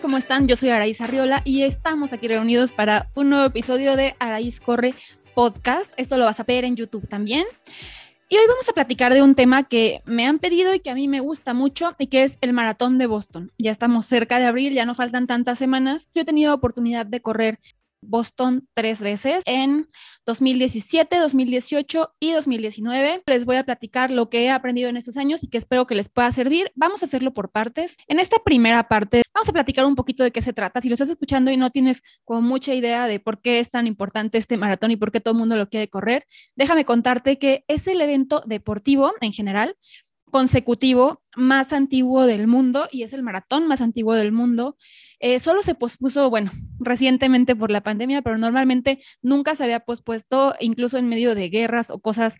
¿cómo están? Yo soy Araíz Arriola y estamos aquí reunidos para un nuevo episodio de Araíz Corre Podcast. Esto lo vas a ver en YouTube también. Y hoy vamos a platicar de un tema que me han pedido y que a mí me gusta mucho y que es el maratón de Boston. Ya estamos cerca de abril, ya no faltan tantas semanas. Yo he tenido oportunidad de correr Boston tres veces en 2017, 2018 y 2019. Les voy a platicar lo que he aprendido en estos años y que espero que les pueda servir. Vamos a hacerlo por partes. En esta primera parte vamos a platicar un poquito de qué se trata. Si lo estás escuchando y no tienes como mucha idea de por qué es tan importante este maratón y por qué todo el mundo lo quiere correr, déjame contarte que es el evento deportivo en general consecutivo más antiguo del mundo y es el maratón más antiguo del mundo. Eh, solo se pospuso, bueno, recientemente por la pandemia, pero normalmente nunca se había pospuesto, incluso en medio de guerras o cosas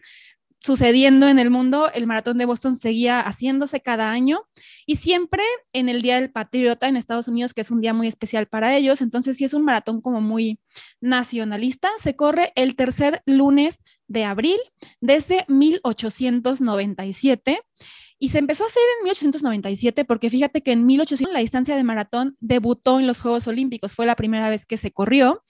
sucediendo en el mundo, el maratón de Boston seguía haciéndose cada año y siempre en el Día del Patriota en Estados Unidos, que es un día muy especial para ellos, entonces sí es un maratón como muy nacionalista, se corre el tercer lunes de abril desde 1897 y se empezó a hacer en 1897 porque fíjate que en 1800 la distancia de maratón debutó en los Juegos Olímpicos, fue la primera vez que se corrió.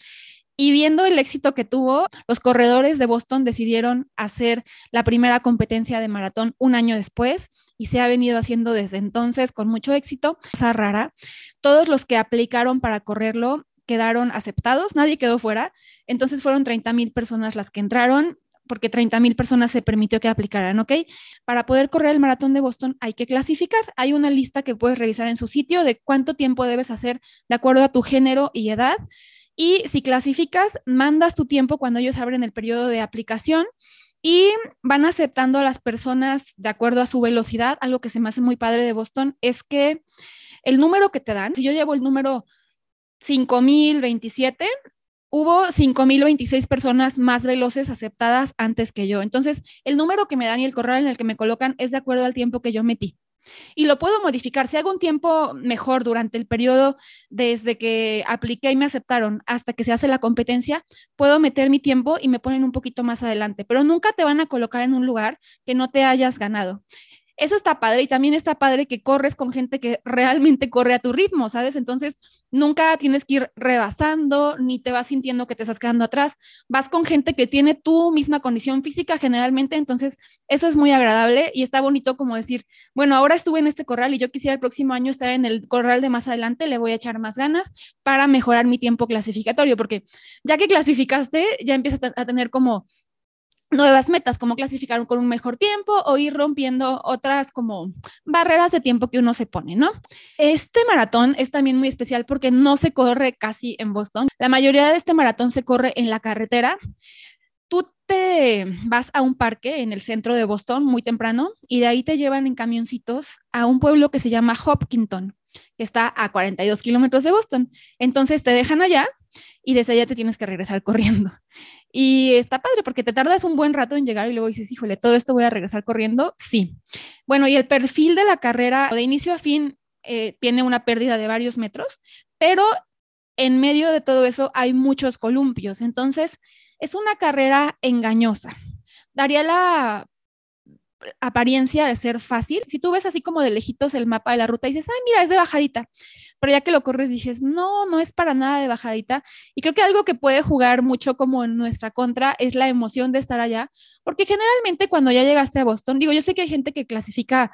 Y viendo el éxito que tuvo, los corredores de Boston decidieron hacer la primera competencia de maratón un año después y se ha venido haciendo desde entonces con mucho éxito. Cosa rara, todos los que aplicaron para correrlo quedaron aceptados, nadie quedó fuera. Entonces fueron 30 mil personas las que entraron porque 30 mil personas se permitió que aplicaran, ¿ok? Para poder correr el maratón de Boston hay que clasificar. Hay una lista que puedes revisar en su sitio de cuánto tiempo debes hacer de acuerdo a tu género y edad. Y si clasificas, mandas tu tiempo cuando ellos abren el periodo de aplicación y van aceptando a las personas de acuerdo a su velocidad. Algo que se me hace muy padre de Boston es que el número que te dan, si yo llevo el número 5027, hubo 5.026 personas más veloces aceptadas antes que yo. Entonces, el número que me dan y el corral en el que me colocan es de acuerdo al tiempo que yo metí. Y lo puedo modificar. Si hago un tiempo mejor durante el periodo desde que apliqué y me aceptaron hasta que se hace la competencia, puedo meter mi tiempo y me ponen un poquito más adelante, pero nunca te van a colocar en un lugar que no te hayas ganado. Eso está padre y también está padre que corres con gente que realmente corre a tu ritmo, ¿sabes? Entonces, nunca tienes que ir rebasando ni te vas sintiendo que te estás quedando atrás. Vas con gente que tiene tu misma condición física generalmente, entonces eso es muy agradable y está bonito como decir, bueno, ahora estuve en este corral y yo quisiera el próximo año estar en el corral de más adelante, le voy a echar más ganas para mejorar mi tiempo clasificatorio, porque ya que clasificaste, ya empiezas a tener como nuevas metas, como clasificar con un mejor tiempo o ir rompiendo otras como barreras de tiempo que uno se pone, ¿no? Este maratón es también muy especial porque no se corre casi en Boston. La mayoría de este maratón se corre en la carretera. Tú te vas a un parque en el centro de Boston muy temprano y de ahí te llevan en camioncitos a un pueblo que se llama Hopkinton, que está a 42 kilómetros de Boston. Entonces te dejan allá y desde allá te tienes que regresar corriendo. Y está padre porque te tardas un buen rato en llegar y luego dices, híjole, todo esto voy a regresar corriendo. Sí. Bueno, y el perfil de la carrera de inicio a fin eh, tiene una pérdida de varios metros, pero en medio de todo eso hay muchos columpios. Entonces, es una carrera engañosa. Daría la apariencia de ser fácil. Si tú ves así como de lejitos el mapa de la ruta y dices, ay, mira, es de bajadita, pero ya que lo corres dices, no, no es para nada de bajadita. Y creo que algo que puede jugar mucho como en nuestra contra es la emoción de estar allá, porque generalmente cuando ya llegaste a Boston, digo, yo sé que hay gente que clasifica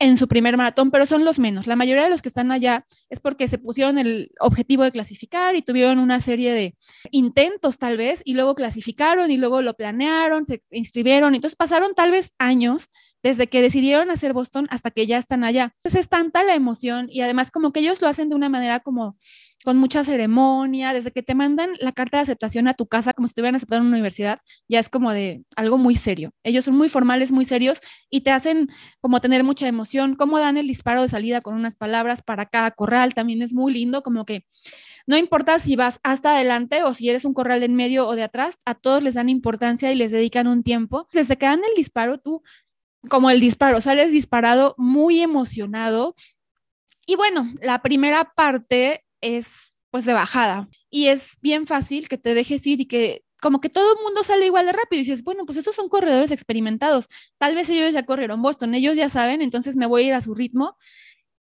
en su primer maratón, pero son los menos. La mayoría de los que están allá es porque se pusieron el objetivo de clasificar y tuvieron una serie de intentos tal vez y luego clasificaron y luego lo planearon, se inscribieron. Entonces pasaron tal vez años desde que decidieron hacer Boston hasta que ya están allá. Entonces es tanta la emoción y además como que ellos lo hacen de una manera como con mucha ceremonia, desde que te mandan la carta de aceptación a tu casa como si estuvieran aceptando en una universidad, ya es como de algo muy serio. Ellos son muy formales, muy serios y te hacen como tener mucha emoción, cómo dan el disparo de salida con unas palabras para cada corral, también es muy lindo, como que no importa si vas hasta adelante o si eres un corral de en medio o de atrás, a todos les dan importancia y les dedican un tiempo. Desde que dan el disparo, tú como el disparo, sales disparado muy emocionado. Y bueno, la primera parte es pues de bajada y es bien fácil que te dejes ir y que como que todo el mundo sale igual de rápido y dices, bueno, pues esos son corredores experimentados, tal vez ellos ya corrieron Boston, ellos ya saben, entonces me voy a ir a su ritmo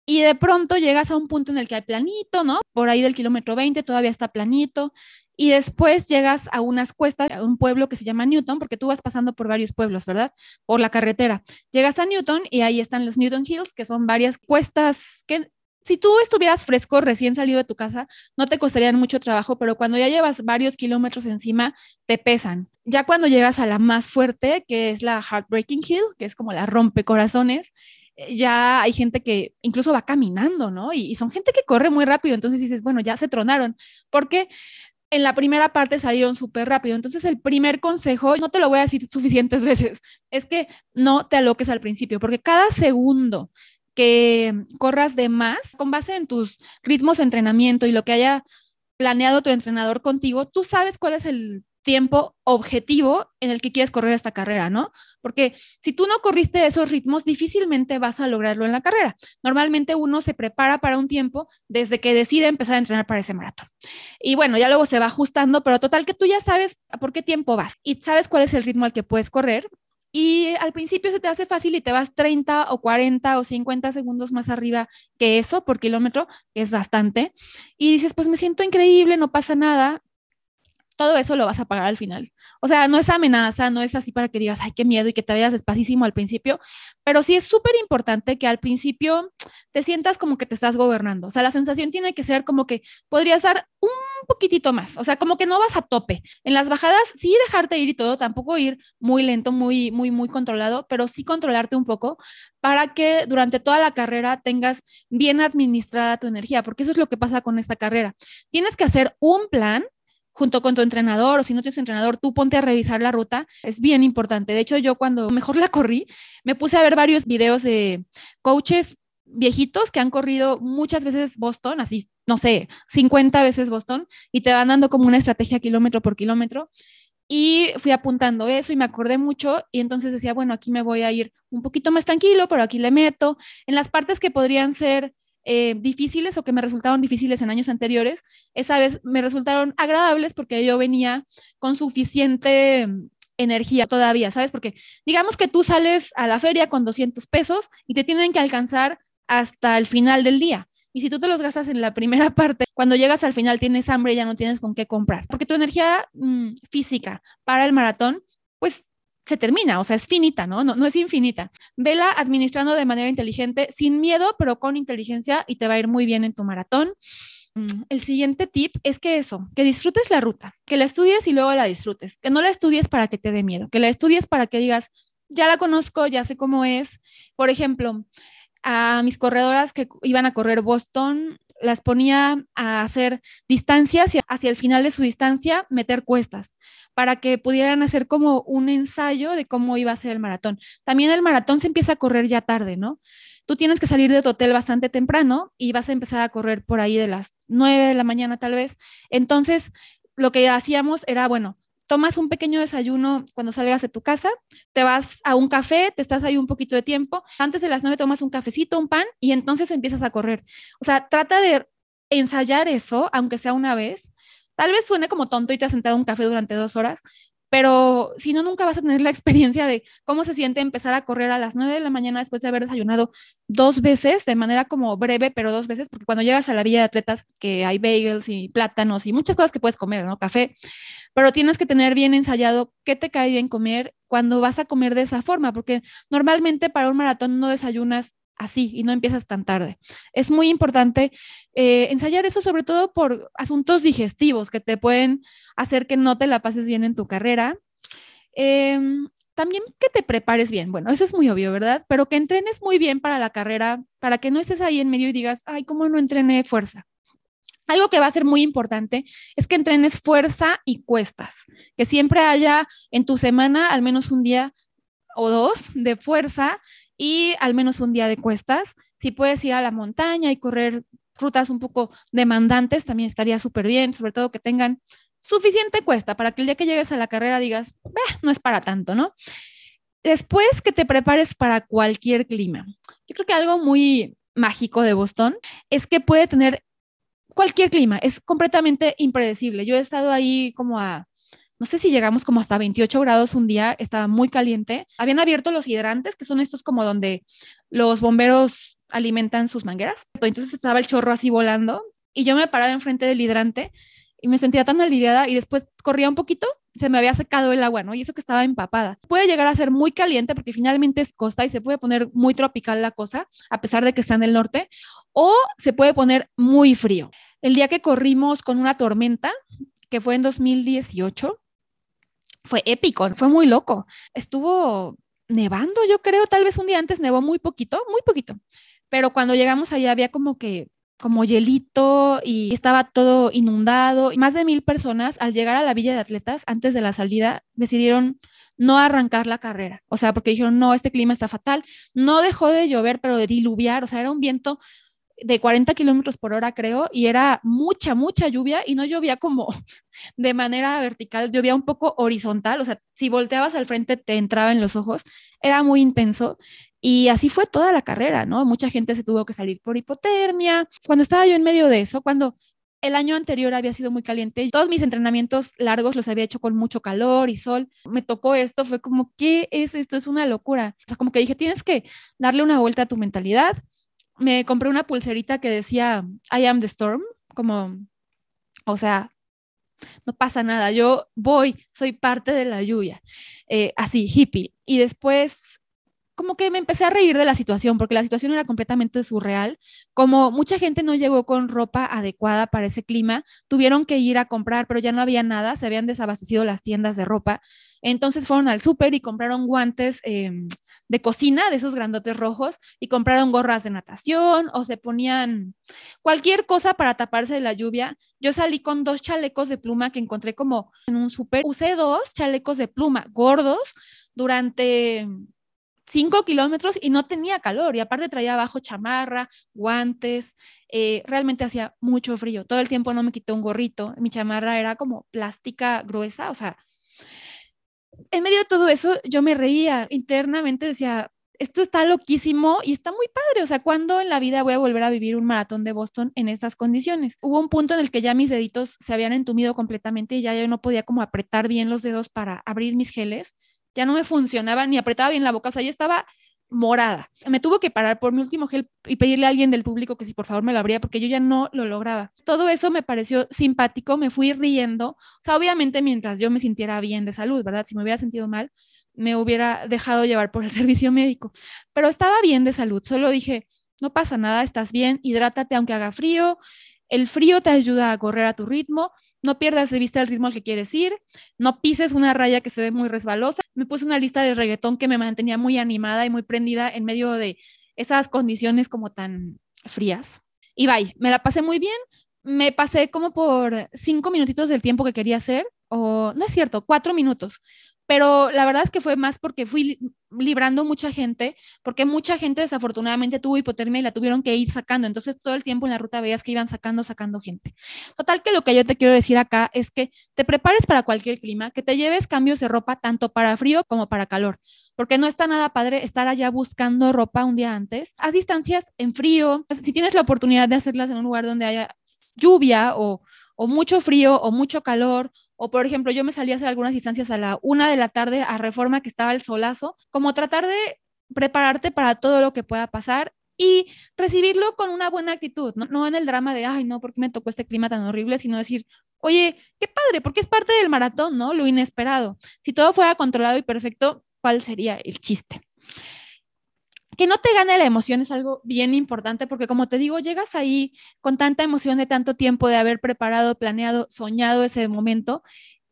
y de pronto llegas a un punto en el que hay planito, ¿no? Por ahí del kilómetro 20 todavía está planito. Y después llegas a unas cuestas, a un pueblo que se llama Newton, porque tú vas pasando por varios pueblos, ¿verdad? Por la carretera. Llegas a Newton y ahí están los Newton Hills, que son varias cuestas que si tú estuvieras fresco, recién salido de tu casa, no te costarían mucho trabajo, pero cuando ya llevas varios kilómetros encima, te pesan. Ya cuando llegas a la más fuerte, que es la Heartbreaking Hill, que es como la rompecorazones, eh, ya hay gente que incluso va caminando, ¿no? Y, y, son gente que corre muy rápido, entonces dices, bueno, ya se tronaron, porque en la primera parte salieron súper rápido. Entonces, el primer consejo, no te lo voy a decir suficientes veces, es que no te aloques al principio, porque cada segundo que corras de más, con base en tus ritmos de entrenamiento y lo que haya planeado tu entrenador contigo, tú sabes cuál es el tiempo objetivo en el que quieres correr esta carrera, ¿no? Porque si tú no corriste esos ritmos, difícilmente vas a lograrlo en la carrera. Normalmente uno se prepara para un tiempo desde que decide empezar a entrenar para ese maratón. Y bueno, ya luego se va ajustando, pero total que tú ya sabes por qué tiempo vas y sabes cuál es el ritmo al que puedes correr. Y al principio se te hace fácil y te vas 30 o 40 o 50 segundos más arriba que eso por kilómetro, que es bastante. Y dices, pues me siento increíble, no pasa nada, todo eso lo vas a pagar al final. O sea, no es amenaza, no es así para que digas, ay, qué miedo y que te vayas despacísimo al principio, pero sí es súper importante que al principio te sientas como que te estás gobernando. O sea, la sensación tiene que ser como que podrías dar un poquitito más, o sea, como que no vas a tope. En las bajadas sí dejarte ir y todo, tampoco ir muy lento, muy, muy, muy controlado, pero sí controlarte un poco para que durante toda la carrera tengas bien administrada tu energía, porque eso es lo que pasa con esta carrera. Tienes que hacer un plan junto con tu entrenador o si no tienes entrenador, tú ponte a revisar la ruta. Es bien importante. De hecho, yo cuando mejor la corrí, me puse a ver varios videos de coaches viejitos que han corrido muchas veces Boston, así, no sé, 50 veces Boston, y te van dando como una estrategia kilómetro por kilómetro. Y fui apuntando eso y me acordé mucho y entonces decía, bueno, aquí me voy a ir un poquito más tranquilo, pero aquí le meto. En las partes que podrían ser eh, difíciles o que me resultaron difíciles en años anteriores, esa vez me resultaron agradables porque yo venía con suficiente mm, energía todavía, ¿sabes? Porque digamos que tú sales a la feria con 200 pesos y te tienen que alcanzar hasta el final del día. Y si tú te los gastas en la primera parte, cuando llegas al final tienes hambre y ya no tienes con qué comprar. Porque tu energía mm, física para el maratón, pues se termina, o sea, es finita, ¿no? ¿no? No es infinita. Vela administrando de manera inteligente, sin miedo, pero con inteligencia y te va a ir muy bien en tu maratón. Mm, el siguiente tip es que eso, que disfrutes la ruta, que la estudies y luego la disfrutes, que no la estudies para que te dé miedo, que la estudies para que digas, ya la conozco, ya sé cómo es. Por ejemplo, a mis corredoras que iban a correr Boston, las ponía a hacer distancias y hacia el final de su distancia meter cuestas para que pudieran hacer como un ensayo de cómo iba a ser el maratón. También el maratón se empieza a correr ya tarde, ¿no? Tú tienes que salir de tu hotel bastante temprano y vas a empezar a correr por ahí de las 9 de la mañana tal vez. Entonces, lo que hacíamos era, bueno, tomas un pequeño desayuno cuando salgas de tu casa, te vas a un café, te estás ahí un poquito de tiempo, antes de las 9 tomas un cafecito, un pan y entonces empiezas a correr. O sea, trata de ensayar eso, aunque sea una vez, Tal vez suene como tonto y te has sentado un café durante dos horas, pero si no, nunca vas a tener la experiencia de cómo se siente empezar a correr a las nueve de la mañana después de haber desayunado dos veces, de manera como breve, pero dos veces, porque cuando llegas a la villa de atletas, que hay bagels y plátanos y muchas cosas que puedes comer, ¿no? Café, pero tienes que tener bien ensayado qué te cae bien comer cuando vas a comer de esa forma, porque normalmente para un maratón no desayunas así y no empiezas tan tarde. Es muy importante eh, ensayar eso sobre todo por asuntos digestivos que te pueden hacer que no te la pases bien en tu carrera. Em, también que te prepares bien, bueno, eso es muy obvio, ¿verdad? Pero que entrenes muy bien para la carrera, para que no estés ahí en medio y digas, ay, ¿cómo no entrené fuerza? Algo que va a ser muy importante es que entrenes fuerza y cuestas, que siempre haya en tu semana al menos un día o dos de fuerza y al menos un día de cuestas. Si puedes ir a la montaña y correr rutas un poco demandantes, también estaría súper bien, sobre todo que tengan suficiente cuesta para que el día que llegues a la carrera digas, no es para tanto, ¿no? Después que te prepares para cualquier clima. Yo creo que algo muy mágico de Boston es que puede tener cualquier clima, es completamente impredecible. Yo he estado ahí como a no sé si llegamos como hasta 28 grados un día, estaba muy caliente. Habían abierto los hidrantes, que son estos como donde los bomberos alimentan sus mangueras. Entonces estaba el chorro así volando y yo me paraba enfrente del hidrante y me sentía tan aliviada y después corría un poquito, se me había secado el agua, ¿no? Y eso que estaba empapada. Puede llegar a ser muy caliente porque finalmente es costa y se puede poner muy tropical la cosa, a pesar de que está en el norte, o se puede poner muy frío. El día que corrimos con una tormenta, que fue en 2018, fue épico, fue muy loco. Estuvo nevando, yo creo, tal vez un día antes nevó muy poquito, muy poquito. Pero cuando llegamos allá había como que como hielito y estaba todo inundado. Más de mil personas al llegar a la Villa de Atletas antes de la salida decidieron no arrancar la carrera. O sea, porque dijeron, no, este clima está fatal. No dejó de llover, pero de diluviar. O sea, era un viento de 40 kilómetros por hora, creo, y era mucha, mucha lluvia y no llovía como de manera vertical, llovía un poco horizontal, o sea, si volteabas al frente te entraba en los ojos, era muy intenso. Y así fue toda la carrera, ¿no? Mucha gente se tuvo que salir por hipotermia. Cuando estaba yo en medio de eso, cuando el año anterior había sido muy caliente. Todos mis entrenamientos largos los había hecho con mucho calor y sol. Me tocó esto, fue como, ¿qué es esto? Es una locura. O sea, como que dije, tienes que darle una vuelta a tu mentalidad, me compré una pulserita que decía I am the storm, como, o sea, no pasa nada, yo voy, soy parte de la lluvia, eh, así, hippie. Y después como que me empecé a reír de la situación, porque la situación era completamente surreal. Como mucha gente no llegó con ropa adecuada para ese clima, tuvieron que ir a comprar, pero ya no había nada, se habían desabastecido las tiendas de ropa. Entonces fueron al súper y compraron guantes em, de cocina, de esos grandotes rojos, y compraron gorras de natación o se ponían cualquier cosa para taparse de la lluvia. Yo salí con dos chalecos de pluma que encontré como en un súper. Usé dos chalecos de pluma gordos durante cinco kilómetros y no tenía calor y aparte traía abajo chamarra, guantes, eh, realmente hacía mucho frío. Todo el tiempo no me quité un gorrito, mi chamarra era como plástica gruesa, o sea, en medio de todo eso yo me reía internamente, decía, esto está loquísimo y está muy padre, o sea, ¿cuándo en la vida voy a volver a vivir un maratón de Boston en estas condiciones? Hubo un punto en el que ya mis deditos se habían entumido completamente y ya yo no podía como apretar bien los dedos para abrir mis geles ya no me funcionaba ni apretaba bien la boca, o sea, ya estaba morada. Me tuvo que parar por mi último gel y pedirle a alguien del público que si por favor me lo abría porque yo ya no lo lograba. Todo eso me pareció simpático, me fui riendo, o sea, obviamente mientras yo me sintiera bien de salud, ¿verdad? Si me hubiera sentido mal, me hubiera dejado llevar por el servicio médico, pero estaba bien de salud, solo dije, no pasa nada, estás bien, hidrátate aunque haga frío, el frío te ayuda a correr a tu ritmo, no pierdas de vista el ritmo al que quieres ir, no pises una raya que se ve muy resbalosa. Me puse una lista de reggaetón que me mantenía muy animada y muy prendida en medio de esas condiciones como tan frías. Y bye, me la pasé muy bien. Me pasé como por cinco minutitos del tiempo que quería hacer, o no es cierto, cuatro minutos, pero la verdad es que fue más porque fui librando mucha gente, porque mucha gente desafortunadamente tuvo hipotermia y la tuvieron que ir sacando, entonces todo el tiempo en la ruta veías que iban sacando, sacando gente. Total que lo que yo te quiero decir acá es que te prepares para cualquier clima, que te lleves cambios de ropa tanto para frío como para calor, porque no está nada padre estar allá buscando ropa un día antes. Haz distancias en frío, si tienes la oportunidad de hacerlas en un lugar donde haya lluvia o, o mucho frío o mucho calor o por ejemplo, yo me salí a hacer algunas distancias a la una de la tarde a Reforma, que estaba el solazo, como tratar de prepararte para todo lo que pueda pasar y recibirlo con una buena actitud, no, en el drama de, ay, no, ¿por qué me tocó este clima tan horrible? Sino decir, oye, qué padre, porque es parte del maratón, ¿no? Lo inesperado. Si todo fuera controlado y perfecto, ¿cuál sería el chiste? Que no te gane la emoción es algo bien importante porque como te digo, llegas ahí con tanta emoción de tanto tiempo de haber preparado, planeado, soñado ese momento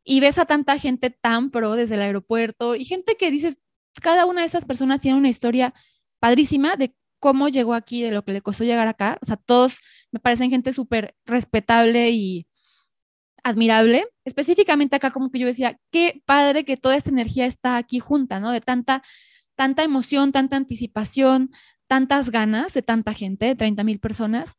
y ves a tanta gente tan pro desde el aeropuerto y gente que dices, cada una de esas personas tiene una historia padrísima de cómo llegó aquí, de lo que le costó llegar acá. O sea, todos me parecen gente súper respetable y admirable. Específicamente acá como que yo decía, qué padre que toda esta energía está aquí junta, ¿no? De tanta tanta emoción, tanta anticipación, tantas ganas de tanta gente, de 30 mil personas,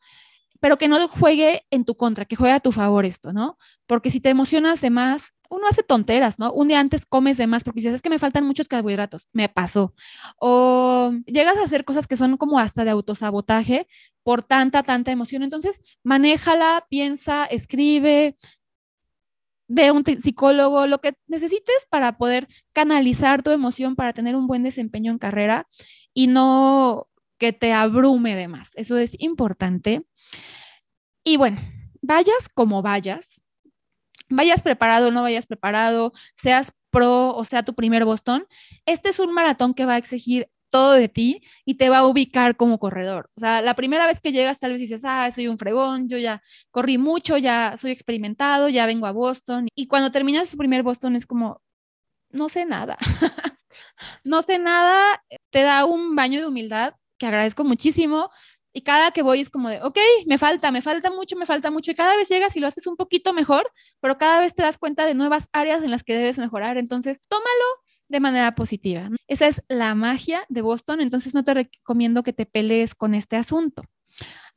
pero que no juegue en tu contra, que juegue a tu favor esto, ¿no? Porque si te emocionas de más, uno hace tonteras, ¿no? Un día antes comes de más porque dices, es que me faltan muchos carbohidratos, me pasó. O llegas a hacer cosas que son como hasta de autosabotaje por tanta, tanta emoción. Entonces, manéjala, piensa, escribe, ve un psicólogo, lo que necesites para poder canalizar tu emoción, para tener un buen desempeño en carrera y no que te abrume de más. Eso es importante. Y bueno, vayas como vayas, vayas preparado o no vayas preparado, seas pro o sea tu primer Boston, este es un maratón que va a exigir todo de ti y te va a ubicar como corredor. O sea, la primera vez que llegas tal vez dices, ah, soy un fregón, yo ya corrí mucho, ya soy experimentado, ya vengo a Boston. Y cuando terminas tu primer Boston es como, no sé nada. no sé nada, te da un baño de humildad que agradezco muchísimo. Y cada que voy es como de, ok, me falta, me falta mucho, me falta mucho. Y cada vez llegas y lo haces un poquito mejor, pero cada vez te das cuenta de nuevas áreas en las que debes mejorar. Entonces, tómalo de manera positiva. Esa es la magia de Boston, entonces no te recomiendo que te pelees con este asunto.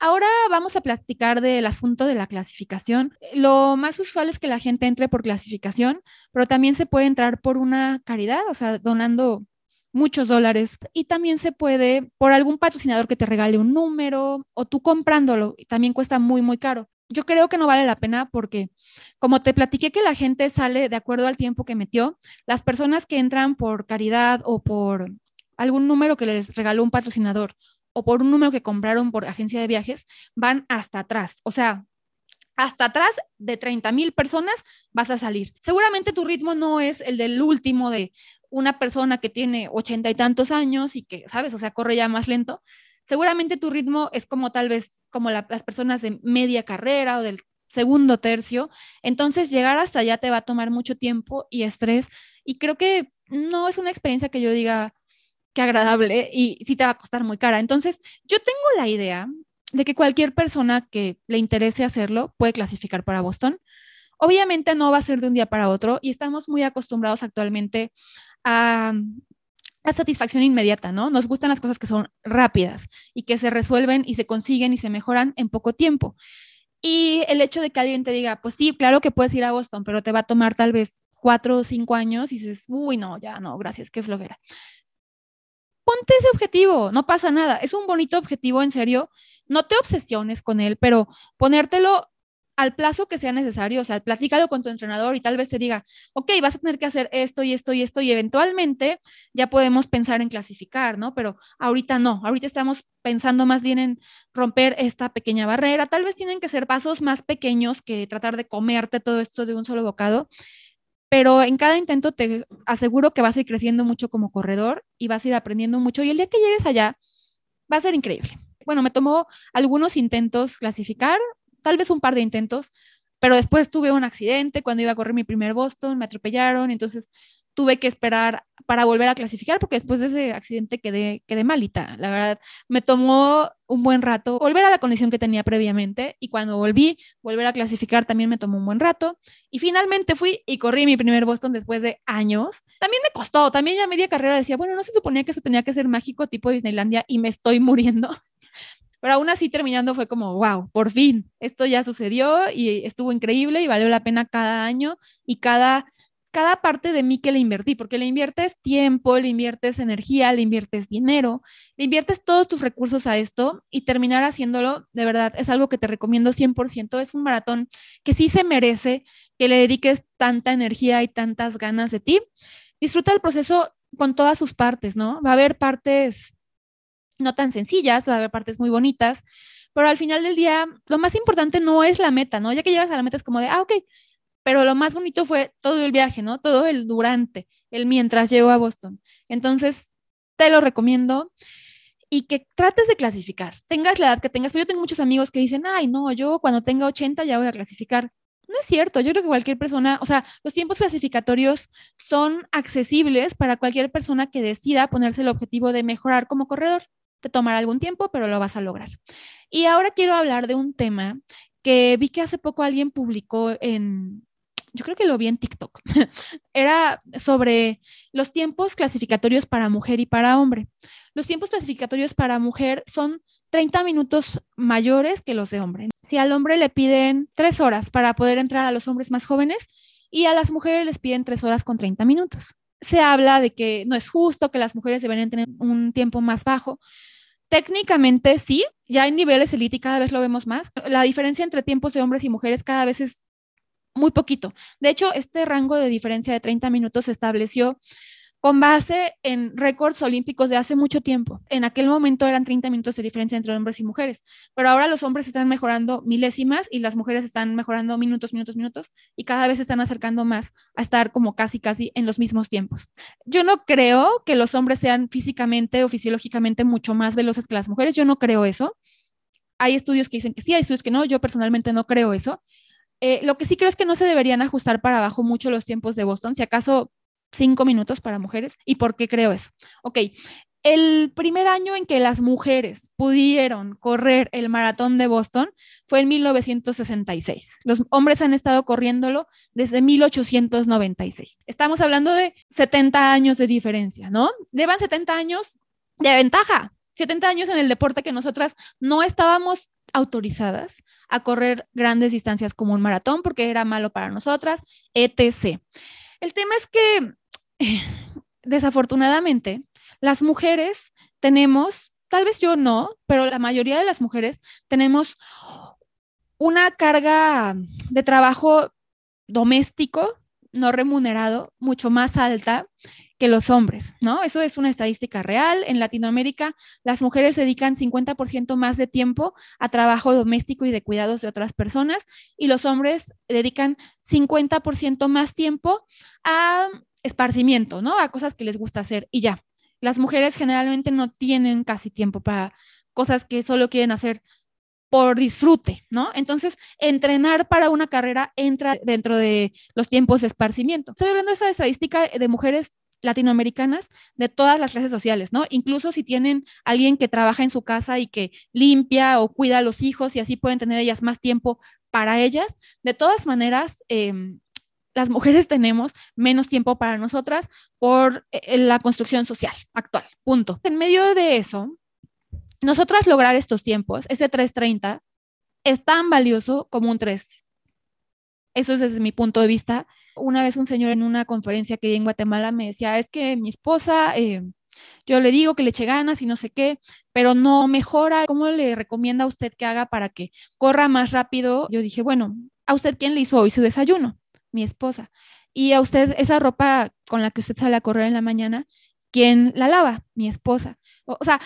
Ahora vamos a platicar del asunto de la clasificación. Lo más usual es que la gente entre por clasificación, pero también se puede entrar por una caridad, o sea, donando muchos dólares. Y también se puede por algún patrocinador que te regale un número o tú comprándolo. También cuesta muy, muy caro yo creo que no vale la pena porque, como te platiqué que la gente sale de acuerdo al tiempo que metió, las personas que entran por caridad o por algún número que les regaló un patrocinador o por un número que compraron por agencia de viajes, van hasta atrás. O sea, hasta atrás de 30 mil personas vas a salir. Seguramente tu ritmo no es el del último de una persona que tiene ochenta y tantos años y que, ¿sabes? O sea, corre ya más lento. Seguramente tu ritmo es como tal vez como las personas de media carrera o del segundo tercio. Entonces, llegar hasta allá te va a tomar mucho tiempo y estrés. Y creo que no es una experiencia que yo diga que agradable y sí te va a costar muy cara. Entonces, yo tengo la idea de que cualquier persona que le interese hacerlo puede clasificar para Boston. Obviamente no va a ser de un día para otro y estamos muy acostumbrados actualmente a la satisfacción inmediata, ¿no? Nos gustan las cosas que son rápidas y que se resuelven y se consiguen y se mejoran en poco tiempo. Y el hecho de que alguien te diga, pues sí, claro que puedes ir a Boston, pero te va a tomar tal vez cuatro o cinco años y dices, uy, no, ya no, gracias, qué flojera. Ponte ese objetivo, no pasa nada, es un bonito objetivo, en serio, no te obsesiones con él, pero ponértelo al plazo que sea necesario, o sea, platícalo con tu entrenador y tal vez te diga, ok, vas a tener que hacer esto y esto y esto y eventualmente ya podemos pensar en clasificar, ¿no? Pero ahorita no, ahorita estamos pensando más bien en romper esta pequeña barrera, tal vez tienen que ser pasos más pequeños que tratar de comerte todo esto de un solo bocado, pero en cada intento te aseguro que vas a ir creciendo mucho como corredor y vas a ir aprendiendo mucho y el día que llegues allá va a ser increíble. Bueno, me tomó algunos intentos clasificar, tal vez un par de intentos, pero después tuve un accidente cuando iba a correr mi primer Boston, me atropellaron, entonces tuve que esperar para volver a clasificar porque después de ese accidente quedé, quedé malita. La verdad, me tomó un buen rato volver a la condición que tenía previamente y cuando volví, volver a clasificar también me tomó un buen rato y finalmente fui y corrí mi primer Boston después de años. También me costó, también ya media carrera decía, bueno, no se suponía que eso tenía que ser mágico tipo Disneylandia y me estoy muriendo. Pero aún así terminando fue como, wow, por fin, esto ya sucedió y estuvo increíble y valió la pena cada año y cada, cada parte de mí que le invertí, porque le inviertes tiempo, le inviertes energía, le inviertes dinero, le inviertes todos tus recursos a esto y terminar haciéndolo, de verdad, es algo que te recomiendo 100%. Es un maratón que sí se merece que le dediques tanta energía y tantas ganas de ti. Disfruta el proceso con todas sus partes, ¿no? Va a haber partes no tan sencillas, va a haber partes muy bonitas, pero al final del día, lo más importante no es la meta, ¿no? Ya que llegas a la meta es como de, ah, ok, pero lo más bonito fue todo el viaje, ¿no? Todo el durante, el mientras llego a Boston. Entonces, te lo recomiendo y que trates de clasificar, tengas la edad que tengas, pero yo tengo muchos amigos que dicen, ay, no, yo cuando tenga 80 ya voy a clasificar. No es cierto, yo creo que cualquier persona, o sea, los tiempos clasificatorios son accesibles para cualquier persona que decida ponerse el objetivo de mejorar como corredor. Te tomará algún tiempo, pero lo vas a lograr. Y ahora quiero hablar de un tema que vi que hace poco alguien publicó en, yo creo que lo vi en TikTok, era sobre los tiempos clasificatorios para mujer y para hombre. Los tiempos clasificatorios para mujer son 30 minutos mayores que los de hombre. Si al hombre le piden tres horas para poder entrar a los hombres más jóvenes y a las mujeres les piden tres horas con 30 minutos. Se habla de que no es justo, que las mujeres deberían tener un tiempo más bajo, Técnicamente sí, ya en niveles elite cada vez lo vemos más. La diferencia entre tiempos de hombres y mujeres cada vez es muy poquito. De hecho, este rango de diferencia de 30 minutos se estableció con base en récords olímpicos de hace mucho tiempo. En aquel momento eran 30 minutos de diferencia entre hombres y mujeres, pero ahora los hombres están mejorando milésimas y las mujeres están mejorando minutos, minutos, minutos y cada vez se están acercando más a estar como casi, casi en los mismos tiempos. Yo no creo que los hombres sean físicamente o fisiológicamente mucho más veloces que las mujeres, yo no creo eso. Hay estudios que dicen que sí, hay estudios que no, yo personalmente no creo eso. Eh, lo que sí creo es que no se deberían ajustar para abajo mucho los tiempos de Boston, si acaso cinco minutos para mujeres. ¿Y por qué creo eso? Ok, el primer año en que las mujeres pudieron correr el maratón de Boston fue en 1966. Los hombres han estado corriéndolo desde 1896. Estamos hablando de 70 años de diferencia, ¿no? Llevan 70 años de ventaja. 70 años en el deporte que nosotras no estábamos autorizadas a correr grandes distancias como un maratón porque era malo para nosotras, etc. El tema es que desafortunadamente, las mujeres tenemos, tal vez yo no, pero la mayoría de las mujeres tenemos una carga de trabajo doméstico no remunerado mucho más alta que los hombres, ¿no? Eso es una estadística real. En Latinoamérica, las mujeres dedican 50% más de tiempo a trabajo doméstico y de cuidados de otras personas y los hombres dedican 50% más tiempo a esparcimiento, ¿no? A cosas que les gusta hacer y ya. Las mujeres generalmente no tienen casi tiempo para cosas que solo quieren hacer por disfrute, ¿no? Entonces, entrenar para una carrera entra dentro de los tiempos de esparcimiento. Estoy hablando de esa estadística de mujeres latinoamericanas de todas las clases sociales, ¿no? Incluso si tienen alguien que trabaja en su casa y que limpia o cuida a los hijos y así pueden tener ellas más tiempo para ellas, de todas maneras, eh, las mujeres tenemos menos tiempo para nosotras por eh, la construcción social actual. Punto. En medio de eso, nosotras lograr estos tiempos, ese 330, es tan valioso como un 3. Eso es desde mi punto de vista. Una vez un señor en una conferencia que di en Guatemala me decía, es que mi esposa, eh, yo le digo que le eche ganas y no sé qué, pero no mejora. ¿Cómo le recomienda a usted que haga para que corra más rápido? Yo dije, bueno, ¿a usted quién le hizo hoy su desayuno? Mi esposa. Y a usted, esa ropa con la que usted sale a correr en la mañana, ¿quién la lava? Mi esposa. O, sea,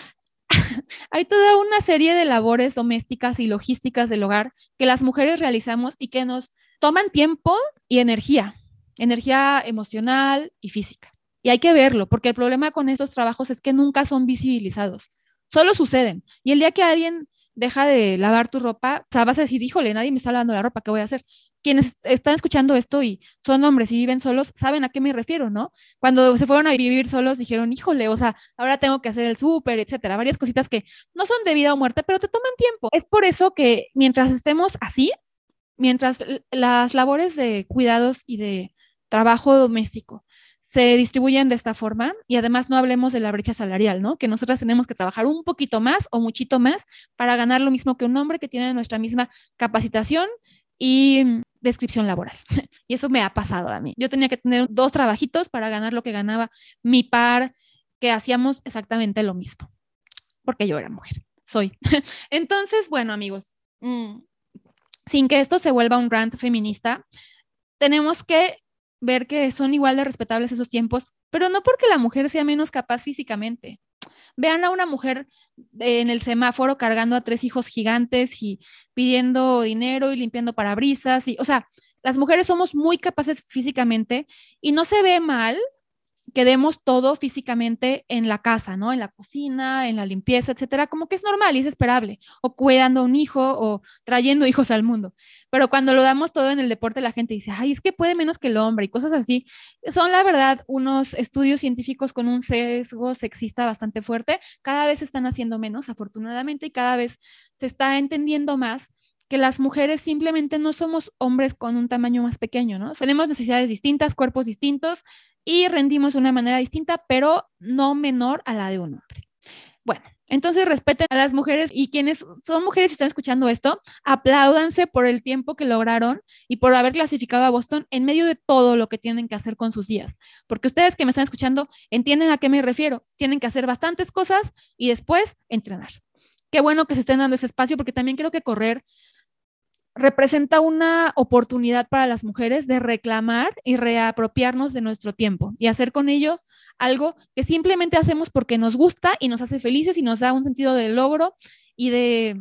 hay toda una serie de labores domésticas y logísticas del hogar que las mujeres realizamos y que nos toman tiempo y energía, energía emocional y física. Y hay que verlo, porque el problema con estos trabajos es que nunca son visibilizados, solo suceden. Y el día que alguien deja de lavar tu ropa, o sea, vas a decir, híjole, nadie me está lavando la ropa, ¿qué voy a hacer? Quienes están escuchando esto y son hombres y viven solos, saben a qué me refiero, ¿no? Cuando se fueron a vivir solos, dijeron, híjole, o sea, ahora tengo que hacer el súper, etcétera, varias cositas que no son de vida o muerte, pero te toman tiempo. Es por eso que mientras estemos así, mientras las labores de cuidados y de trabajo doméstico se distribuyen de esta forma y además no hablemos de la brecha salarial, ¿no? Que nosotras tenemos que trabajar un poquito más o muchito más para ganar lo mismo que un hombre que tiene nuestra misma capacitación y descripción laboral. y eso me ha pasado a mí. Yo tenía que tener dos trabajitos para ganar lo que ganaba mi par, que hacíamos exactamente lo mismo, porque yo era mujer, soy. Entonces, bueno, amigos, mm, sin que esto se vuelva un rant feminista, tenemos que ver que son igual de respetables esos tiempos, pero no porque la mujer sea menos capaz físicamente. Vean a una mujer en el semáforo cargando a tres hijos gigantes y pidiendo dinero y limpiando parabrisas y, o sea, las mujeres somos muy capaces físicamente y no se ve mal que demos todo físicamente en la casa, ¿no? En la cocina, en la limpieza, etcétera, como que es normal y es esperable, o cuidando a un hijo o trayendo hijos al mundo. Pero cuando lo damos todo en el deporte, la gente dice, ay, es que puede menos que el hombre y cosas así. Son, la verdad, unos estudios científicos con un sesgo sexista bastante fuerte. Cada vez se están haciendo menos, afortunadamente, y cada vez se está entendiendo más que las mujeres simplemente no somos hombres con un tamaño más pequeño, ¿no? Tenemos necesidades distintas, cuerpos distintos y rendimos de una manera distinta, pero no menor a la de un hombre. Bueno, entonces respeten a las mujeres y quienes son mujeres y están escuchando esto, apláudanse por el tiempo que lograron y por haber clasificado a Boston en medio de todo lo que tienen que hacer con sus días. Porque ustedes que me están escuchando entienden a qué me refiero. Tienen que hacer bastantes cosas y después entrenar. Qué bueno que se estén dando ese espacio porque también creo que correr representa una oportunidad para las mujeres de reclamar y reapropiarnos de nuestro tiempo y hacer con ellos algo que simplemente hacemos porque nos gusta y nos hace felices y nos da un sentido de logro y de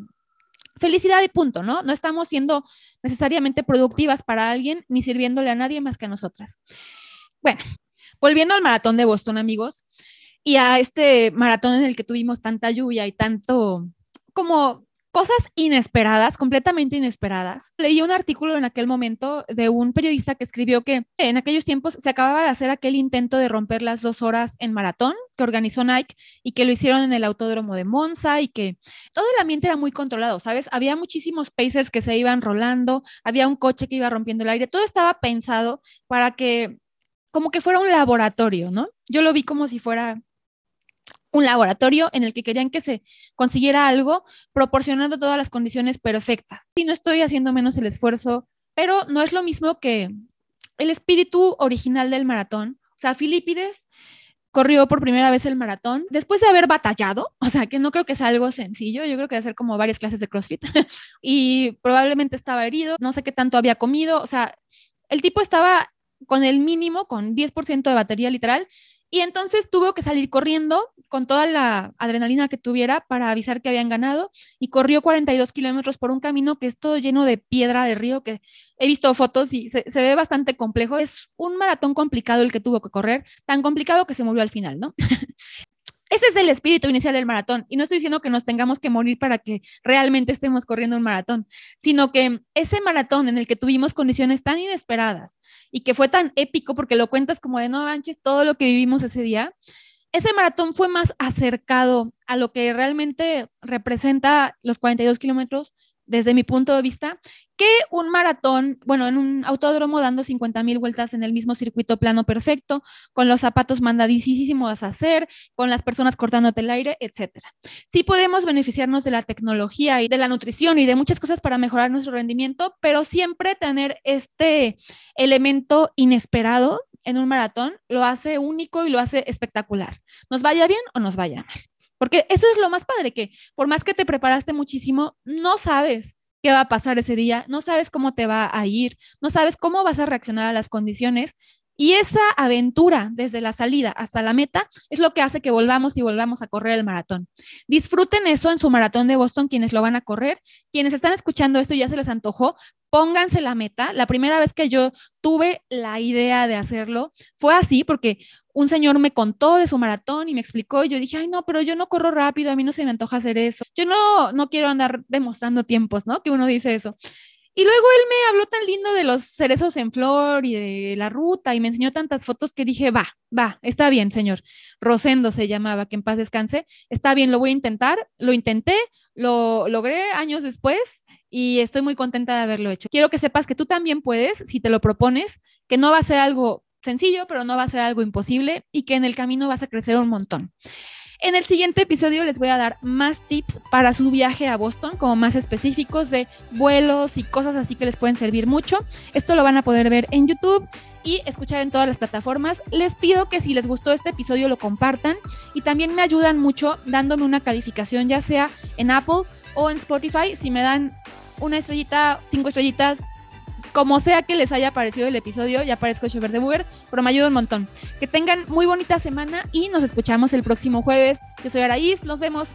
felicidad y punto, ¿no? No estamos siendo necesariamente productivas para alguien ni sirviéndole a nadie más que a nosotras. Bueno, volviendo al maratón de Boston, amigos, y a este maratón en el que tuvimos tanta lluvia y tanto como cosas inesperadas, completamente inesperadas. Leí un artículo en aquel momento de un periodista que escribió que en aquellos tiempos se acababa de hacer aquel intento de romper las dos horas en maratón que organizó Nike y que lo hicieron en el autódromo de Monza y que todo el ambiente era muy controlado, ¿sabes? Había muchísimos pacers que se iban rolando, había un coche que iba rompiendo el aire, todo estaba pensado para que como que fuera un laboratorio, ¿no? Yo lo vi como si fuera un laboratorio en el que querían que se consiguiera algo proporcionando todas las condiciones perfectas. Y no estoy haciendo menos el esfuerzo, pero no es lo mismo que el espíritu original del maratón. O sea, Filipides corrió por primera vez el maratón después de haber batallado, o sea, que no creo que sea algo sencillo, yo creo que hacer como varias clases de CrossFit y probablemente estaba herido, no sé qué tanto había comido, o sea, el tipo estaba con el mínimo, con 10% de batería literal, y entonces tuvo que salir corriendo con toda la adrenalina que tuviera para avisar que habían ganado y corrió 42 kilómetros por un camino que es todo lleno de piedra de río, que he visto fotos y se, ve bastante complejo. Es un maratón complicado el que tuvo que correr, tan complicado que se murió al final, ¿no? Ese es el espíritu inicial del maratón. Y no estoy diciendo que nos tengamos que morir para que realmente estemos corriendo un maratón, sino que ese maratón en el que tuvimos condiciones tan inesperadas y que fue tan épico porque lo cuentas como de no manches todo lo que vivimos ese día, ese maratón fue más acercado a lo que realmente representa los 42 kilómetros desde mi punto de vista, que un maratón, bueno, en un autódromo dando 50 mil vueltas en el mismo circuito plano perfecto, con los zapatos mandadísimos a hacer, con las personas cortándote el aire, etcétera. Sí podemos beneficiarnos de la tecnología y de la nutrición y de muchas cosas para mejorar nuestro rendimiento, pero siempre tener este elemento inesperado en un maratón lo hace único y lo hace espectacular. Nos vaya bien o nos vaya mal. Porque eso es lo más padre, que por más que te preparaste muchísimo, no sabes qué va a pasar ese día, no sabes cómo te va a ir, no sabes cómo vas a reaccionar a las condiciones. Y esa aventura desde la salida hasta la meta es lo que hace que volvamos y volvamos a correr el maratón. Disfruten eso en su maratón de Boston quienes lo van a correr. Quienes están escuchando esto ya se les antojó, pónganse la meta. La primera vez que yo tuve la idea de hacerlo fue así, porque un señor me contó de su maratón y me explicó y yo dije, ay, no, pero yo no corro rápido, a mí no se me antoja hacer eso. Yo no, no quiero andar demostrando tiempos, ¿no? Que uno dice eso. Y luego él me habló tan lindo de los cerezos en flor y de la ruta y me enseñó tantas fotos que dije, va, va, está bien, señor. Rosendo se llamaba, que en paz descanse. Está bien, lo voy a intentar. Lo intenté, lo logré años después y estoy muy contenta de haberlo hecho. Quiero que sepas que tú también puedes, si te lo propones, que no va a ser algo sencillo, pero no va a ser algo imposible y que en el camino vas a crecer un montón. En el siguiente episodio les voy a dar más tips para su viaje a Boston, como más específicos de vuelos y cosas así que les pueden servir mucho. Esto lo van a poder ver en YouTube y escuchar en todas las plataformas. Les pido que si les gustó este episodio lo compartan y también me ayudan mucho dándome una calificación, ya sea en Apple o en Spotify. Si me dan una estrellita, cinco estrellitas, como sea que les haya parecido el episodio, ya parezco chofer de Uber, pero me ayuda un montón. Que tengan muy bonita semana y nos escuchamos el próximo jueves. Yo soy Araís, nos vemos.